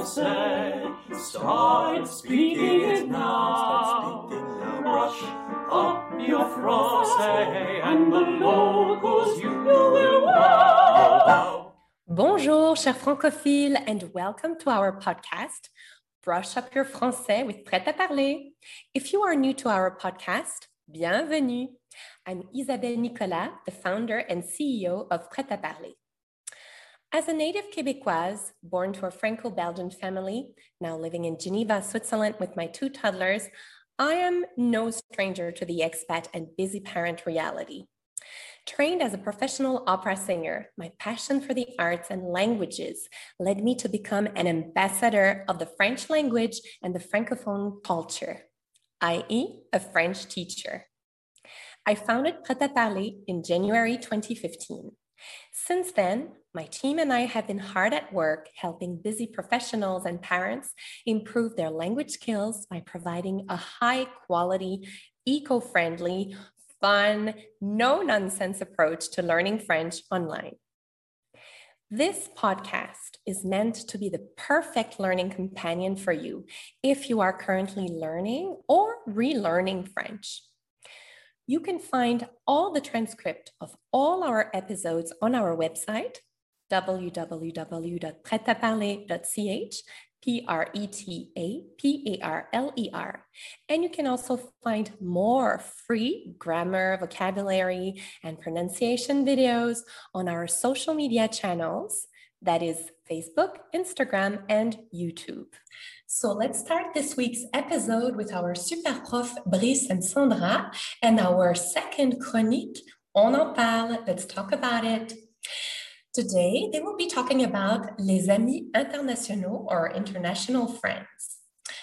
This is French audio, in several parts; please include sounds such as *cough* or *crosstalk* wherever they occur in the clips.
français. Start speaking it now. Up your and the locals you will wow. Bonjour, chers francophiles, and welcome to our podcast, Brush Up Your Français with Prêt à Parler. If you are new to our podcast, bienvenue. I'm Isabelle Nicolas, the founder and CEO of Prêt à Parler. As a native Quebecoise, born to a Franco Belgian family, now living in Geneva, Switzerland with my two toddlers, I am no stranger to the expat and busy parent reality. Trained as a professional opera singer, my passion for the arts and languages led me to become an ambassador of the French language and the Francophone culture, i.e., a French teacher. I founded Prêt à Parler in January 2015. Since then, my team and I have been hard at work helping busy professionals and parents improve their language skills by providing a high quality, eco friendly, fun, no nonsense approach to learning French online. This podcast is meant to be the perfect learning companion for you if you are currently learning or relearning French. You can find all the transcript of all our episodes on our website, www.pretaparler.ch, P R E T A P A R L E R. And you can also find more free grammar, vocabulary, and pronunciation videos on our social media channels that is Facebook, Instagram, and YouTube. So let's start this week's episode with our super prof Brice and Sandra and our second chronique, On en parle. Let's talk about it. Today, they will be talking about les amis internationaux or international friends.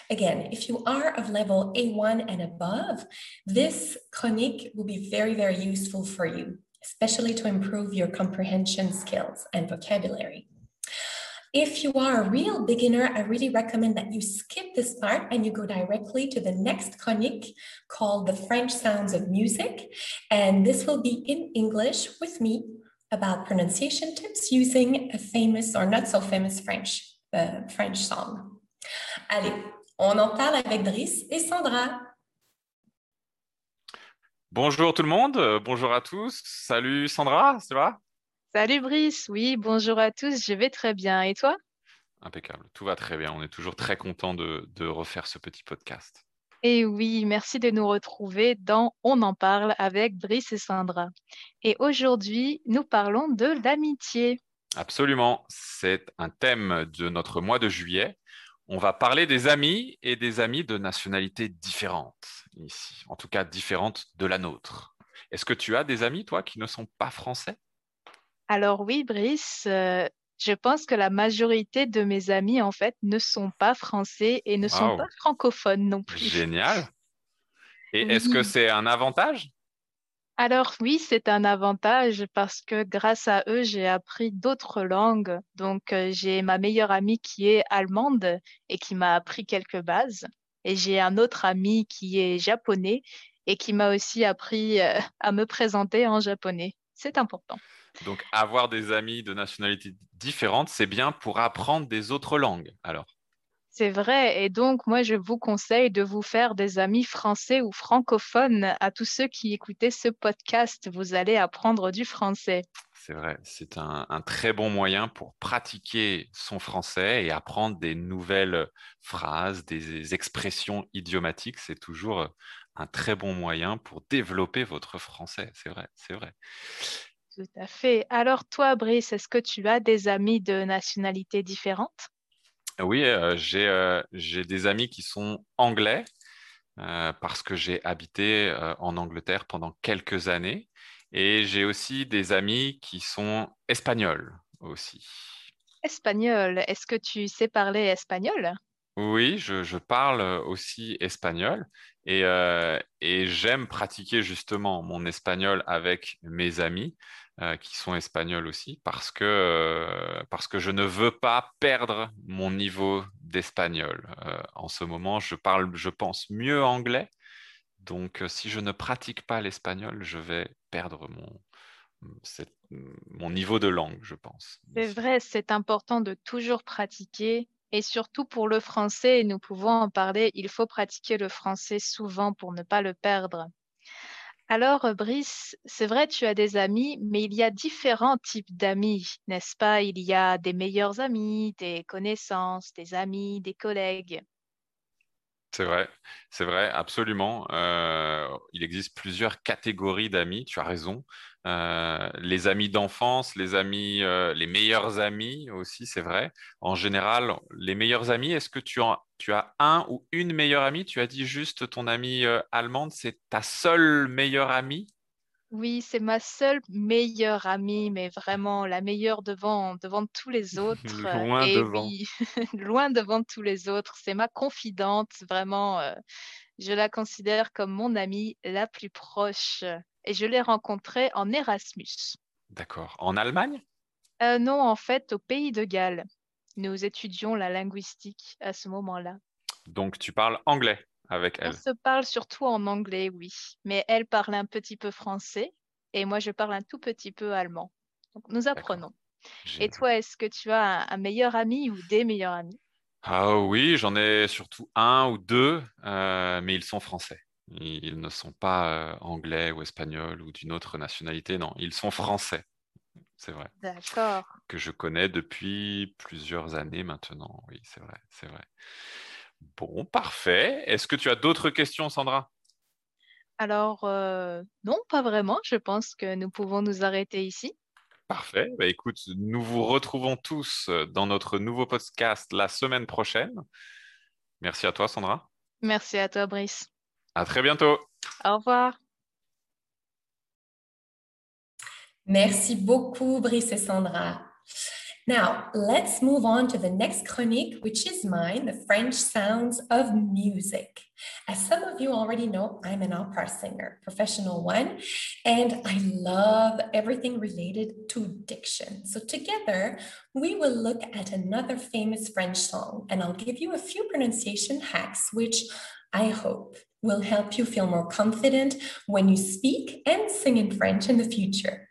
Again, if you are of level A1 and above, this chronique will be very, very useful for you, especially to improve your comprehension skills and vocabulary. If you are a real beginner, I really recommend that you skip this part and you go directly to the next chronique called The French Sounds of Music. And this will be in English with me about pronunciation tips using a famous or not so famous French, uh, French song. Allez, on en parle avec Driss et Sandra. Bonjour tout le monde, bonjour à tous. Salut Sandra, ça va? Salut Brice, oui, bonjour à tous, je vais très bien. Et toi? Impeccable, tout va très bien. On est toujours très content de, de refaire ce petit podcast. Et oui, merci de nous retrouver dans On en parle avec Brice et Sandra. Et aujourd'hui, nous parlons de l'amitié. Absolument, c'est un thème de notre mois de juillet. On va parler des amis et des amis de nationalités différentes ici, en tout cas différentes de la nôtre. Est-ce que tu as des amis, toi, qui ne sont pas français? Alors oui, Brice, euh, je pense que la majorité de mes amis, en fait, ne sont pas français et ne sont pas francophones non plus. Génial. Et est-ce que c'est un avantage? Alors oui, c'est un avantage parce que grâce à eux, j'ai appris d'autres langues. Donc euh, j'ai ma meilleure amie qui est allemande et qui m'a appris quelques bases. Et j'ai un autre ami qui est japonais et qui m'a aussi appris euh, à me présenter en japonais. C'est important. Donc, avoir des amis de nationalités différentes, c'est bien pour apprendre des autres langues. Alors, C'est vrai. Et donc, moi, je vous conseille de vous faire des amis français ou francophones à tous ceux qui écoutaient ce podcast. Vous allez apprendre du français. c'est vrai, c'est un, un très bon moyen pour pratiquer son français et apprendre des nouvelles phrases, des expressions idiomatiques. C'est toujours un très bon moyen pour développer votre français. C'est vrai, c'est vrai. Tout à fait. Alors toi, Brice, est-ce que tu as des amis de nationalités différentes? Oui, euh, j'ai euh, j'ai des amis qui sont anglais euh, parce que j'ai habité en Angleterre pendant quelques années et j'ai aussi des amis qui sont espagnols aussi. Espagnol, est-ce que tu sais parler espagnol? Oui, je, je parle aussi espagnol et, euh, et j'aime pratiquer justement mon espagnol avec mes amis euh, qui sont espagnols aussi parce que, euh, parce que je ne veux pas perdre mon niveau d'espagnol. Euh, en ce moment, je parle, je pense, mieux anglais. Donc, si je ne pratique pas l'espagnol, je vais perdre mon, cette- mon niveau de langue, je pense. C'est vrai, c'est important de toujours pratiquer Et surtout pour le français, nous pouvons en parler, il faut pratiquer le français souvent pour ne pas le perdre. Alors, euh, Brice, c'est vrai, tu as des amis, mais il y a différents types d'amis, n'est-ce pas? Il y a des meilleurs amis, des connaissances, des amis, des collègues. C'est vrai, c'est vrai, absolument. Euh, il existe plusieurs catégories d'amis, tu as raison. Euh, les amis d'enfance, les amis, euh, les meilleurs amis aussi, c'est vrai. En général, les meilleurs amis, est-ce que tu as, tu as un ou une meilleure amie? Tu as dit juste ton amie allemande, c'est ta seule meilleure amie? Oui, c'est ma seule meilleure amie, mais vraiment la meilleure devant, devant tous les autres. *laughs* euh, Loin Et devant. oui, *laughs* loin devant tous les autres. C'est ma confidente, vraiment. euh, je la considère comme mon amie la plus proche. Et je l'ai rencontrée en Erasmus. D'accord. En Allemagne? Euh, non, en fait, au pays de Galles. Nous étudions la linguistique à ce moment-là. Donc tu parles anglais? Avec On elle. se parle surtout en anglais, oui, mais elle parle un petit peu français et moi je parle un tout petit peu allemand. Donc nous apprenons. Et toi, est-ce que tu as un, un meilleur ami ou des meilleurs amis? Ah oui, j'en ai surtout un ou deux, euh, mais ils sont français. Ils ne sont pas euh, anglais ou espagnols ou d'une autre nationalité, non, ils sont français, c'est vrai, D'accord. que je connais depuis plusieurs années maintenant. Oui, c'est vrai, c'est vrai. Bon, parfait. Est-ce que tu as d'autres questions, Sandra? Alors, euh, non, pas vraiment. Je pense que nous pouvons nous arrêter ici. Parfait. Bah, écoute, nous vous retrouvons tous dans notre nouveau podcast la semaine prochaine. Merci à toi, Sandra. Merci à toi, Brice. À très bientôt. Au revoir. Merci beaucoup, Brice et Sandra. Now, let's move on to the next chronique, which is mine, the French sounds of music. As some of you already know, I'm an opera singer, professional one, and I love everything related to diction. So together, we will look at another famous French song, and I'll give you a few pronunciation hacks, which I hope will help you feel more confident when you speak and sing in French in the future.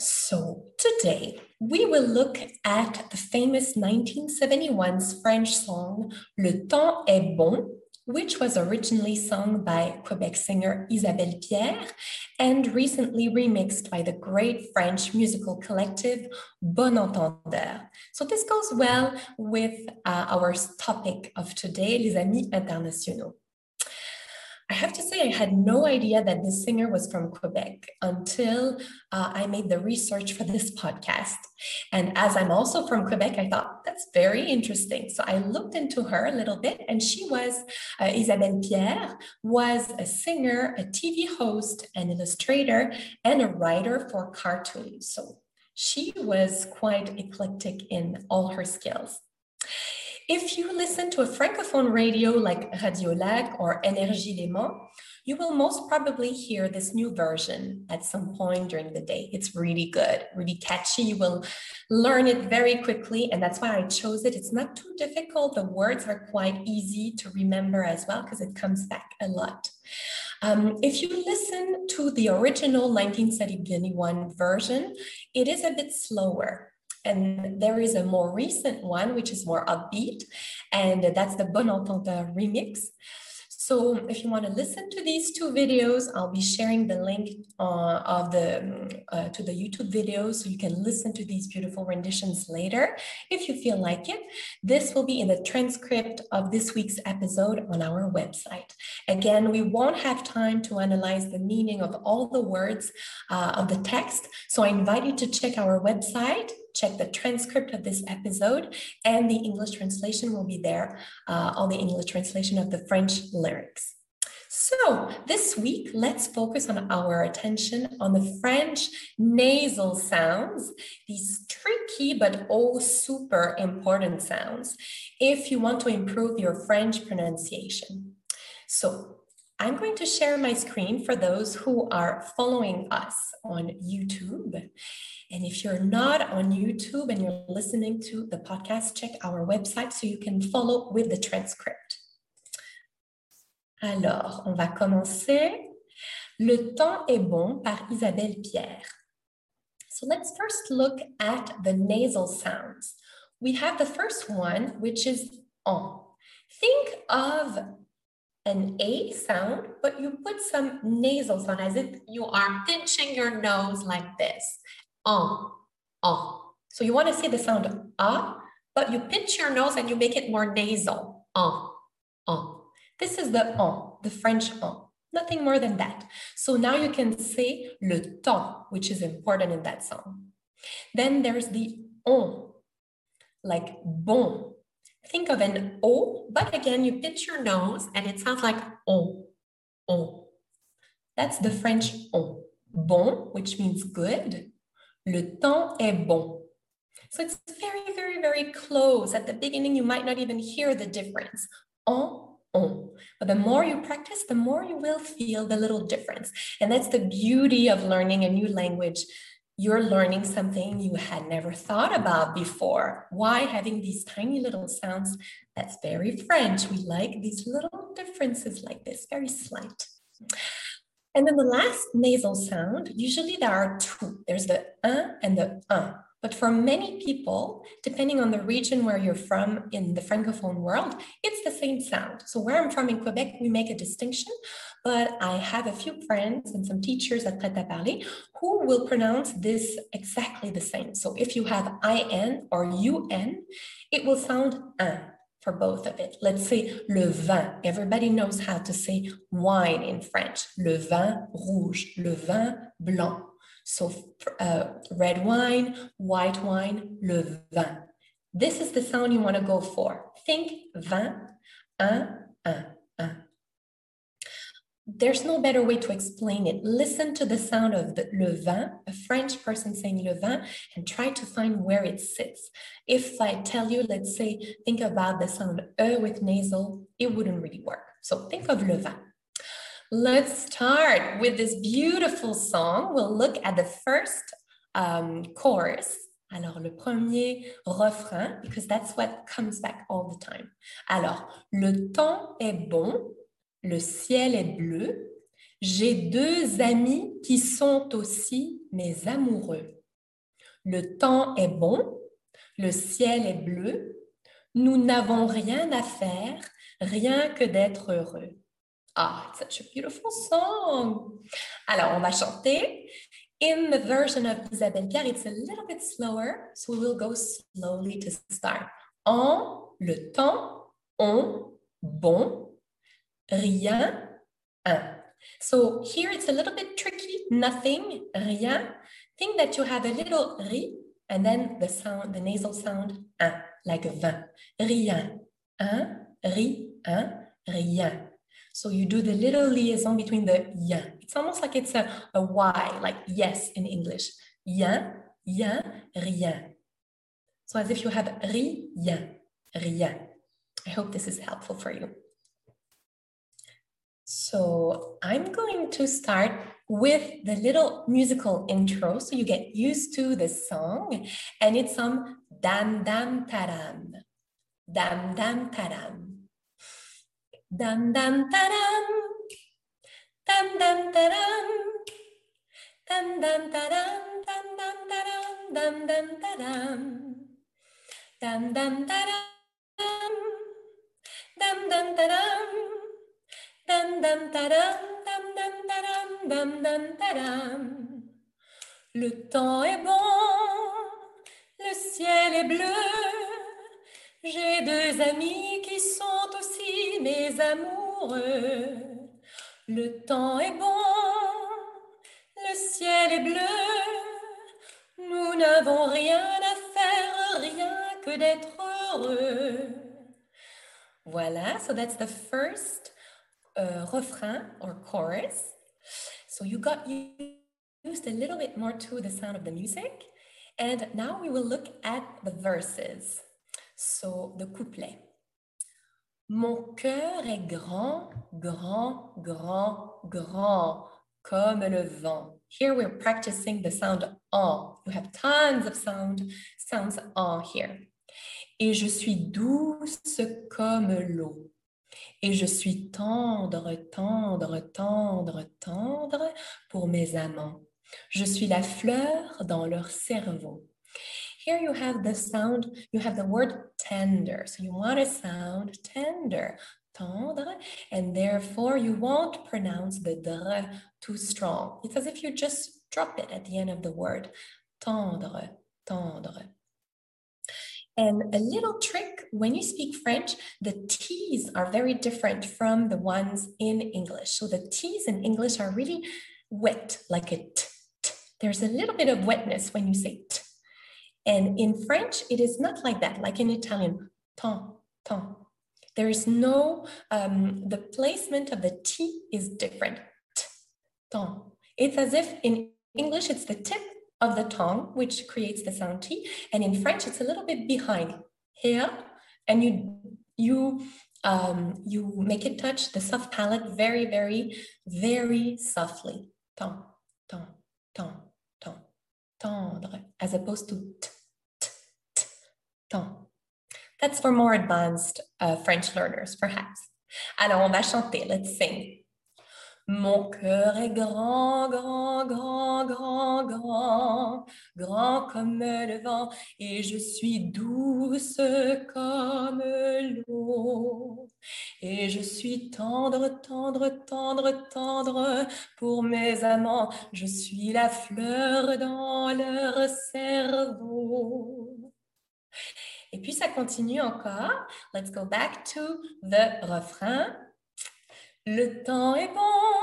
So, today we will look at the famous 1971's French song Le Temps est bon, which was originally sung by Quebec singer Isabelle Pierre and recently remixed by the great French musical collective Bon Entendeur. So, this goes well with uh, our topic of today, Les Amis Internationaux. I have to say, I had no idea that this singer was from Quebec until uh, I made the research for this podcast. And as I'm also from Quebec, I thought that's very interesting. So I looked into her a little bit, and she was uh, Isabelle Pierre, was a singer, a TV host, an illustrator, and a writer for cartoons. So she was quite eclectic in all her skills. If you listen to a francophone radio like Radio Lac or Énergie Les Mans, you will most probably hear this new version at some point during the day. It's really good, really catchy. You will learn it very quickly, and that's why I chose it. It's not too difficult. The words are quite easy to remember as well because it comes back a lot. Um, if you listen to the original 1971 version, it is a bit slower. And there is a more recent one, which is more upbeat, and that's the Bon Entendeur remix. So if you want to listen to these two videos, I'll be sharing the link uh, of the uh, to the YouTube video so you can listen to these beautiful renditions later if you feel like it. This will be in the transcript of this week's episode on our website. Again, we won't have time to analyze the meaning of all the words uh, of the text, so I invite you to check our website check the transcript of this episode, and the English translation will be there, uh, all the English translation of the French lyrics. So, this week, let's focus on our attention on the French nasal sounds, these tricky but oh super important sounds, if you want to improve your French pronunciation. So, I'm going to share my screen for those who are following us on YouTube. And if you're not on YouTube and you're listening to the podcast, check our website so you can follow with the transcript. Alors, on va commencer. Le temps est bon par Isabelle Pierre. So let's first look at the nasal sounds. we have the first one, which is on. Think of an A sound, but you put some nasal sound as if you are pinching your nose like this. On, on. So you want to say the sound ah, but you pinch your nose and you make it more nasal. On, on. This is the on, the French on. Nothing more than that. So now you can say le temps, which is important in that song. Then there's the on, like bon. Think of an O, but again, you pinch your nose and it sounds like on, on. That's the French on. Bon, which means good. Le temps est bon. So it's very, very, very close. At the beginning, you might not even hear the difference. On, on. But the more you practice, the more you will feel the little difference. And that's the beauty of learning a new language you're learning something you had never thought about before. Why having these tiny little sounds? That's very French. We like these little differences like this, very slight. And then the last nasal sound, usually there are two. There's the un and the un. But for many people, depending on the region where you're from in the Francophone world, it's the same sound. So where I'm from in Quebec, we make a distinction, but I have a few friends and some teachers at Prêt à Parler who will pronounce this exactly the same. So if you have IN or UN, it will sound un for both of it. Let's say le vin. Everybody knows how to say wine in French. Le vin rouge, le vin blanc. So uh, red wine, white wine, le vin. This is the sound you want to go for. Think vin, un, un, un. There's no better way to explain it. Listen to the sound of the le vin, a French person saying le vin, and try to find where it sits. If I tell you, let's say, think about the sound e with nasal, it wouldn't really work. So think of le vin. Let's start with this beautiful song. We'll look at the first um, chorus. Alors, le premier refrain, because that's what comes back all the time. Alors, le temps est bon, le ciel est bleu, j'ai deux amis qui sont aussi mes amoureux. Le temps est bon, le ciel est bleu, nous n'avons rien à faire, rien que d'être heureux. Ah, it's such a beautiful song. Alors, on va chanter. In the version of Isabelle Pierre, it's a little bit slower, so we will go slowly to start. En, le temps, on, bon, rien, un. Uh, so here it's a little bit tricky, nothing, rien. Think that you have a little ri and then the sound, the nasal sound, un, like vin. Rien, un, ri, un, rien. So you do the little liaison between the yin. It's almost like it's a, a Y, like yes in English. Yin, yin, rien. So as if you have rien, rien. I hope this is helpful for you. So I'm going to start with the little musical intro so you get used to the song. And it's some dam dam taram. Dam dam taram. Dam dam taram. Dam dam taram. Dam dam taram. Dam dam taram. Dam dam taram. Dam dam taram. Dam dam taram. Le temps est bon, le ciel est bleu. J'ai deux amis qui sont aussi mes amoureux. Le temps est bon, le ciel est bleu. Nous n'avons rien à faire, rien que d'être heureux. Voilà, so that's the first uh, refrain or chorus. So you got used a little bit more to the sound of the music. And now we will look at the verses. So, the couplet. Mon cœur est grand, grand, grand, grand, comme le vent. Here we're practicing the sound en. You have tons of sound, sounds en here. Et je suis douce comme l'eau. Et je suis tendre, tendre, tendre, tendre pour mes amants. Je suis la fleur dans leur cerveau. Here you have the sound, you have the word tender. So you want to sound tender, tendre, and therefore you won't pronounce the dr too strong. It's as if you just drop it at the end of the word. Tendre, tendre. And a little trick when you speak French, the T's are very different from the ones in English. So the T's in English are really wet, like a t. t. There's a little bit of wetness when you say t. And in French, it is not like that, like in Italian, ton, ton. There is no, um, the placement of the T is different. T, ton. It's as if in English, it's the tip of the tongue, which creates the sound T. And in French, it's a little bit behind here. And you, you, um, you make it touch the soft palate very, very, very softly. Ton, ton, ton, ton, tendre, as opposed to t, t, t, ton. That's for more advanced uh, French learners, perhaps. Alors, on va chanter. Let's sing. Mon cœur est grand, grand, grand, grand, grand, grand comme le vent, et je suis douce comme l'eau. Et je suis tendre, tendre, tendre, tendre pour mes amants. Je suis la fleur dans leur cerveau. Et puis ça continue encore. Let's go back to the refrain. Le temps est bon,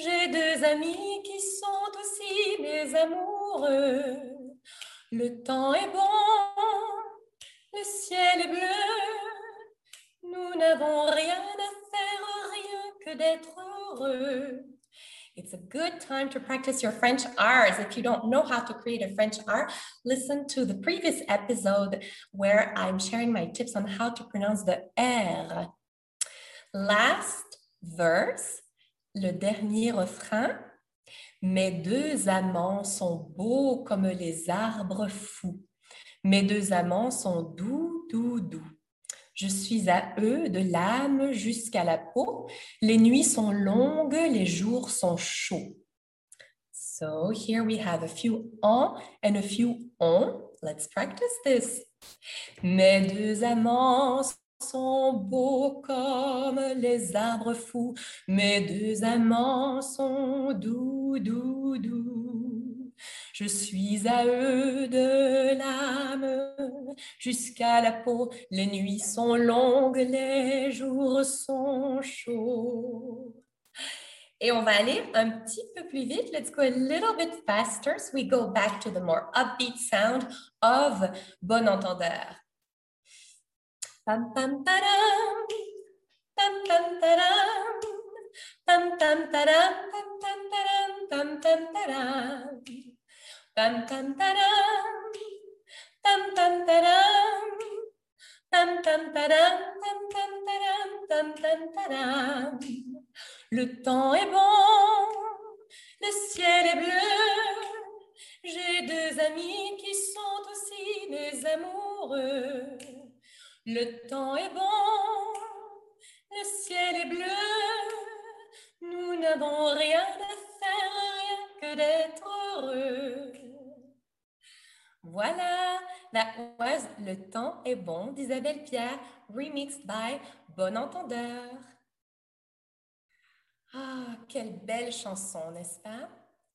J'ai deux amis qui sont aussi mes amoureux. Le temps est bon, le ciel est bleu. Nous n'avons rien à faire, rien que d'être heureux. It's a good time to practice your French R's. If you don't know how to create a French R, listen to the previous episode where I'm sharing my tips on how to pronounce the R. Last verse, le dernier refrain. Mes deux amants sont beaux comme les arbres fous. Mes deux amants sont doux, doux, doux. Je suis à eux de l'âme jusqu'à la peau. Les nuits sont longues, les jours sont chauds. So here we have a few en and a few on. Let's practice this. Mes deux amants sont beaux comme les arbres fous. Mes deux amants sont doux, doux, doux. Je suis à eux de l'âme jusqu'à la peau. Les nuits sont longues, les jours sont chauds. Et on va aller un petit peu plus vite. Let's go a little bit faster so we go back to the more upbeat sound of Bon Entendeur. Pam pam taram, pam pam taram, pam pam taram, pam pam taram, pam pam taram. Pam pam taram, pam pam taram, pam pam taram, taram, pam pam taram. Le temps est bon, le ciel est bleu. J'ai deux amis qui sont aussi mes amoureux. Le temps est bon, le ciel est bleu. Nous n'avons rien à faire, rien que d'être heureux. Voilà, that was Le temps est bon d'Isabelle Pierre, remixed by Bon Entendeur. Ah, quelle belle chanson, n'est-ce pas?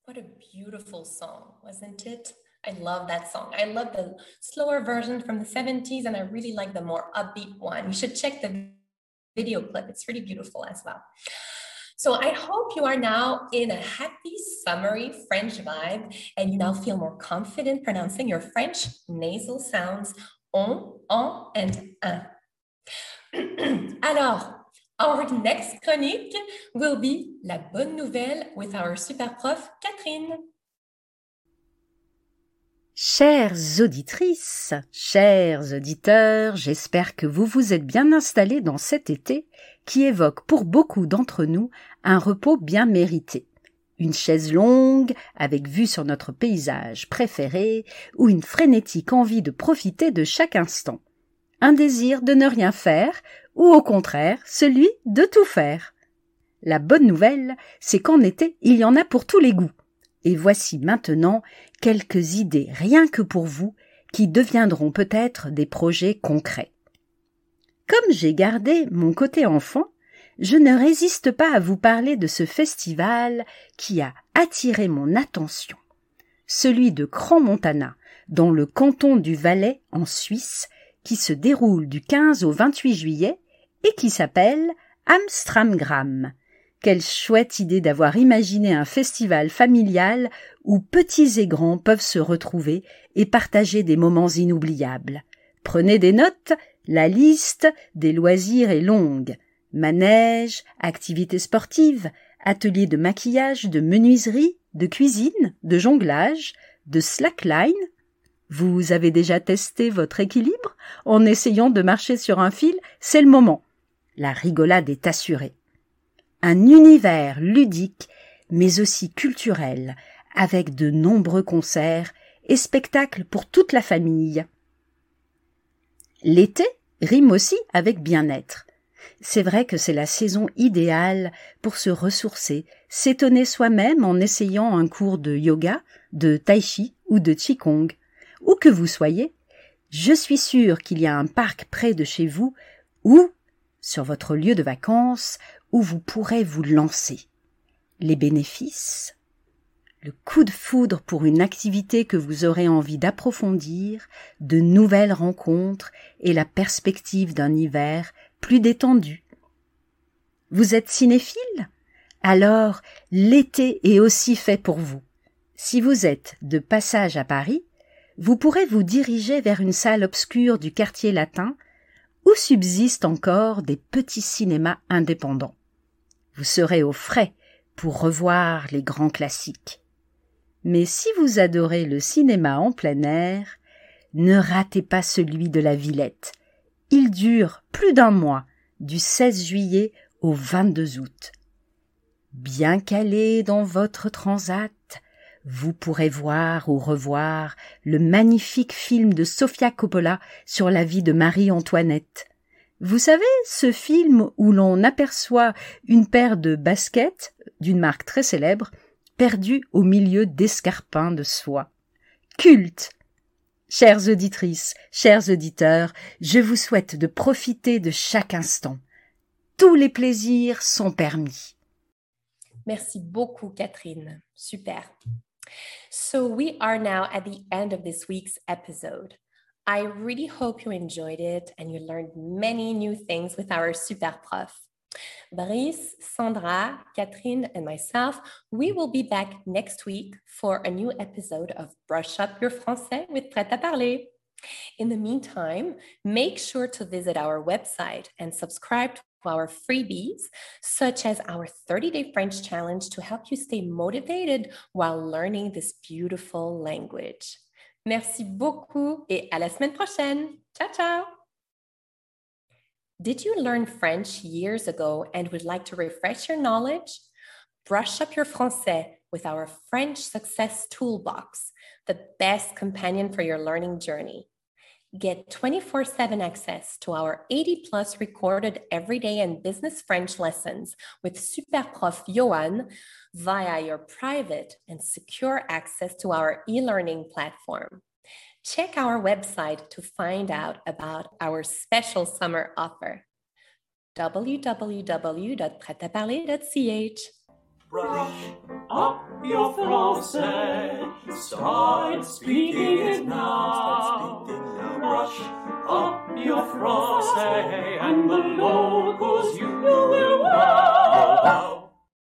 What a beautiful song, wasn't it? I love that song. I love the slower version from the 70s, and I really like the more upbeat one. You should check the video clip, it's really beautiful as well. So I hope you are now in a happy, summery French vibe and you now feel more confident pronouncing your French nasal sounds on, en, and un. *clears throat* Alors, our next chronique will be La Bonne Nouvelle with our super prof, Catherine. Chères auditrices, chers auditeurs, j'espère que vous vous êtes bien installés dans cet été qui évoque pour beaucoup d'entre nous un repos bien mérité. Une chaise longue, avec vue sur notre paysage préféré, ou une frénétique envie de profiter de chaque instant. Un désir de ne rien faire, ou au contraire, celui de tout faire. La bonne nouvelle, c'est qu'en été, il y en a pour tous les goûts. Et voici maintenant quelques idées rien que pour vous qui deviendront peut-être des projets concrets. Comme j'ai gardé mon côté enfant, je ne résiste pas à vous parler de ce festival qui a attiré mon attention, celui de Cran-Montana, dans le canton du Valais en Suisse, qui se déroule du 15 au 28 juillet et qui s'appelle Amstramgram. Quelle chouette idée d'avoir imaginé un festival familial où petits et grands peuvent se retrouver et partager des moments inoubliables. Prenez des notes, la liste des loisirs est longue. Manège, activités sportives, ateliers de maquillage, de menuiserie, de cuisine, de jonglage, de slackline. Vous avez déjà testé votre équilibre? En essayant de marcher sur un fil, c'est le moment. La rigolade est assurée. Un univers ludique, mais aussi culturel, avec de nombreux concerts et spectacles pour toute la famille. L'été rime aussi avec bien-être. C'est vrai que c'est la saison idéale pour se ressourcer, s'étonner soi-même en essayant un cours de yoga, de tai chi ou de qigong. Où que vous soyez, je suis sûre qu'il y a un parc près de chez vous ou sur votre lieu de vacances où vous pourrez vous lancer. Les bénéfices le coup de foudre pour une activité que vous aurez envie d'approfondir, de nouvelles rencontres et la perspective d'un hiver plus détendu. Vous êtes cinéphile? Alors l'été est aussi fait pour vous. Si vous êtes de passage à Paris, vous pourrez vous diriger vers une salle obscure du quartier latin où subsistent encore des petits cinémas indépendants. Vous serez au frais pour revoir les grands classiques. Mais si vous adorez le cinéma en plein air, ne ratez pas celui de la Villette. Il dure plus d'un mois, du 16 juillet au 22 août. Bien calé dans votre transat, vous pourrez voir ou revoir le magnifique film de Sofia Coppola sur la vie de Marie-Antoinette. Vous savez, ce film où l'on aperçoit une paire de baskets d'une marque très célèbre perdu au milieu d'escarpins de soie. Culte. Chères auditrices, chers auditeurs, je vous souhaite de profiter de chaque instant. Tous les plaisirs sont permis. Merci beaucoup, Catherine. Super. So we are now at the end of this week's episode. I really hope you enjoyed it and you learned many new things with our super prof. Brice, Sandra, Catherine, and myself, we will be back next week for a new episode of Brush Up Your Français with Prêt à Parler. In the meantime, make sure to visit our website and subscribe to our freebies, such as our 30 day French challenge to help you stay motivated while learning this beautiful language. Merci beaucoup et à la semaine prochaine. Ciao, ciao. Did you learn French years ago and would like to refresh your knowledge? Brush up your français with our French Success Toolbox, the best companion for your learning journey. Get 24 7 access to our 80 plus recorded everyday and business French lessons with Super Prof Johan via your private and secure access to our e learning platform. Check our website to find out about our special summer offer www.pretaparler.ch. Brush up your français. Start speaking it now. Brush up your français, and the locals you